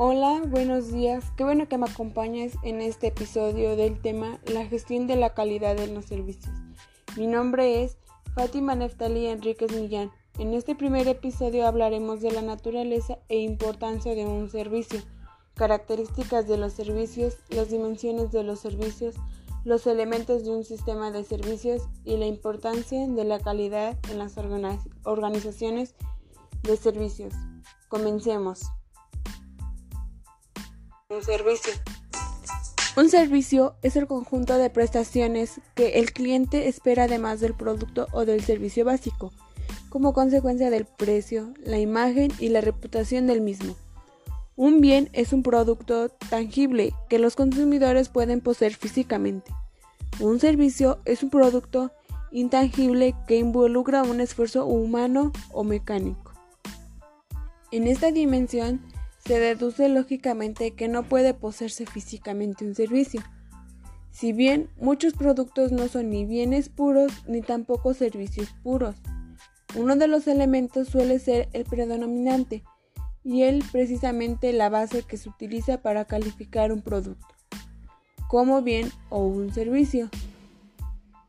Hola, buenos días. Qué bueno que me acompañes en este episodio del tema La gestión de la calidad de los servicios. Mi nombre es Fátima Neftali Enríquez Millán. En este primer episodio hablaremos de la naturaleza e importancia de un servicio, características de los servicios, las dimensiones de los servicios, los elementos de un sistema de servicios y la importancia de la calidad en las organizaciones de servicios. Comencemos. Un servicio. Un servicio es el conjunto de prestaciones que el cliente espera además del producto o del servicio básico, como consecuencia del precio, la imagen y la reputación del mismo. Un bien es un producto tangible que los consumidores pueden poseer físicamente. Un servicio es un producto intangible que involucra un esfuerzo humano o mecánico. En esta dimensión, se deduce lógicamente que no puede poseerse físicamente un servicio. Si bien muchos productos no son ni bienes puros ni tampoco servicios puros, uno de los elementos suele ser el predominante y él precisamente la base que se utiliza para calificar un producto como bien o un servicio.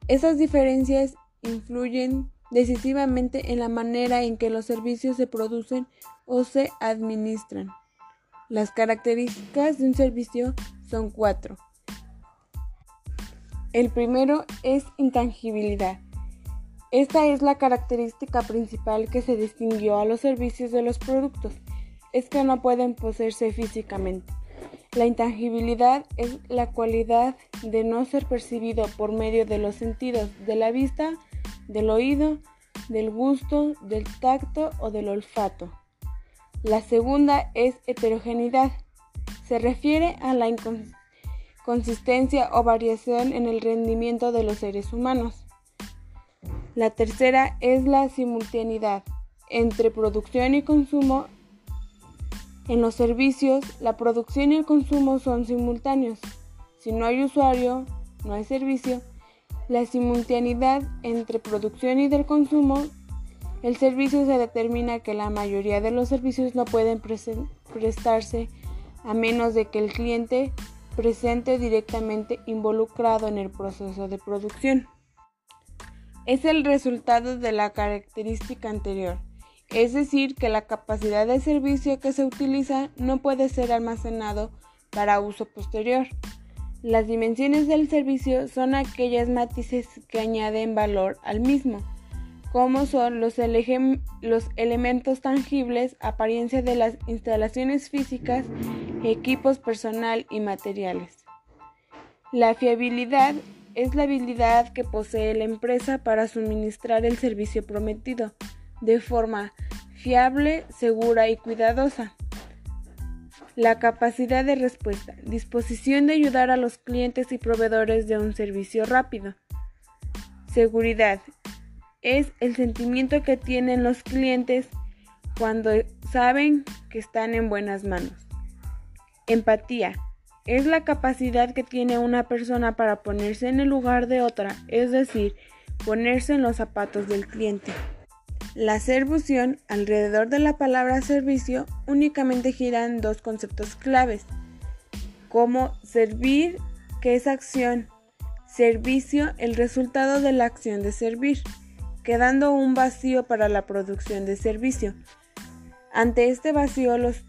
Esas diferencias influyen decisivamente en la manera en que los servicios se producen o se administran. Las características de un servicio son cuatro. El primero es intangibilidad. Esta es la característica principal que se distinguió a los servicios de los productos, es que no pueden poseerse físicamente. La intangibilidad es la cualidad de no ser percibido por medio de los sentidos de la vista, del oído, del gusto, del tacto o del olfato. La segunda es heterogeneidad. Se refiere a la inconsistencia o variación en el rendimiento de los seres humanos. La tercera es la simultaneidad entre producción y consumo. En los servicios, la producción y el consumo son simultáneos. Si no hay usuario, no hay servicio. La simultaneidad entre producción y del consumo el servicio se determina que la mayoría de los servicios no pueden prestarse a menos de que el cliente presente directamente involucrado en el proceso de producción. Es el resultado de la característica anterior, es decir, que la capacidad de servicio que se utiliza no puede ser almacenado para uso posterior. Las dimensiones del servicio son aquellas matices que añaden valor al mismo como son los, elementos tangibles, apariencia de las instalaciones físicas, equipos personal y materiales. La fiabilidad es la habilidad que posee la empresa para suministrar el servicio prometido de forma fiable, segura y cuidadosa. La capacidad de respuesta, disposición de ayudar a los clientes y proveedores de un servicio rápido. Seguridad, es el sentimiento que tienen los clientes cuando saben que están en buenas manos. Empatía es la capacidad que tiene una persona para ponerse en el lugar de otra, es decir, ponerse en los zapatos del cliente. La servución alrededor de la palabra servicio únicamente giran dos conceptos claves, como servir, que es acción, servicio, el resultado de la acción de servir quedando un vacío para la producción de servicio. Ante este vacío, los,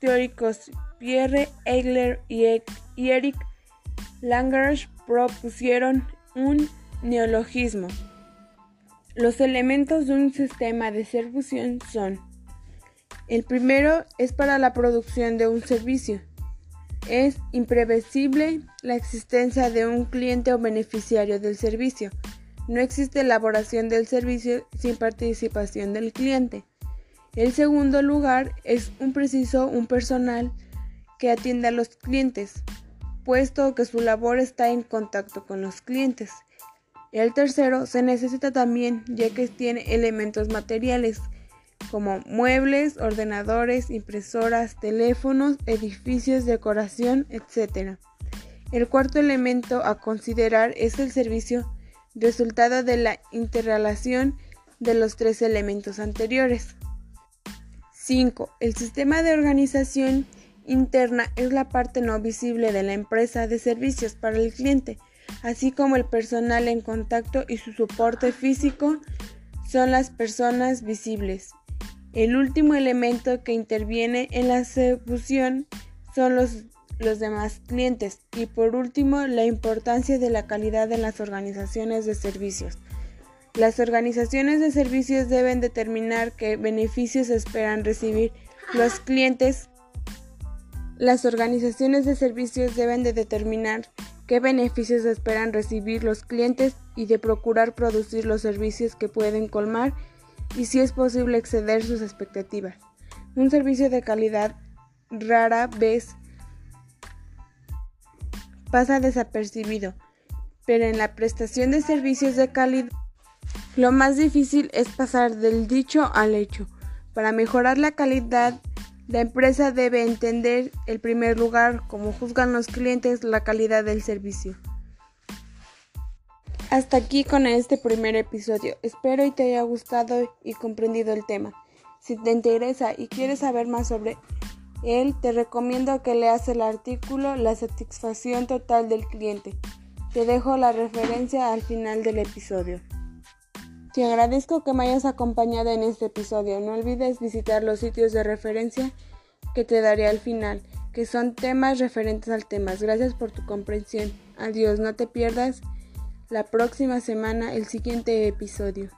teóricos Pierre Eigler y, Eric Langersch propusieron un neologismo. Los elementos de un sistema de servicio son el primero es para la producción de un servicio. Es imprevisible la existencia de un cliente o beneficiario del servicio. No existe elaboración del servicio sin participación del cliente. El segundo lugar es un preciso un personal que atiende a los clientes, puesto que su labor está en contacto con los clientes. El tercero se necesita también ya que tiene elementos materiales como muebles, ordenadores, impresoras, teléfonos, edificios, decoración, etc. El cuarto elemento a considerar es el servicio resultado de la interrelación de los tres elementos anteriores. 5. El sistema de organización interna es la parte no visible de la empresa de servicios para el cliente, así como el personal en contacto y su soporte físico son las personas visibles. El último elemento que interviene en la ejecución son los, los demás clientes y por último la importancia de la calidad en las organizaciones de servicios. Las organizaciones de servicios deben determinar qué beneficios esperan recibir los clientes. Las organizaciones de servicios deben de determinar qué beneficios esperan recibir los clientes y de procurar producir los servicios que pueden colmar y si es posible exceder sus expectativas. Un servicio de calidad rara vez pasa desapercibido, pero en la prestación de servicios de calidad lo más difícil es pasar del dicho al hecho. Para mejorar la calidad, la empresa debe entender, en primer lugar, como juzgan los clientes, la calidad del servicio. Hasta aquí con este primer episodio. Espero y te haya gustado y comprendido el tema. Si te interesa y quieres saber más sobre él, te recomiendo que leas el artículo La satisfacción total del cliente. Te dejo la referencia al final del episodio. Te agradezco que me hayas acompañado en este episodio. No olvides visitar los sitios de referencia que te daré al final, que son temas referentes al tema. Gracias por tu comprensión. Adiós, no te pierdas la próxima semana el siguiente episodio.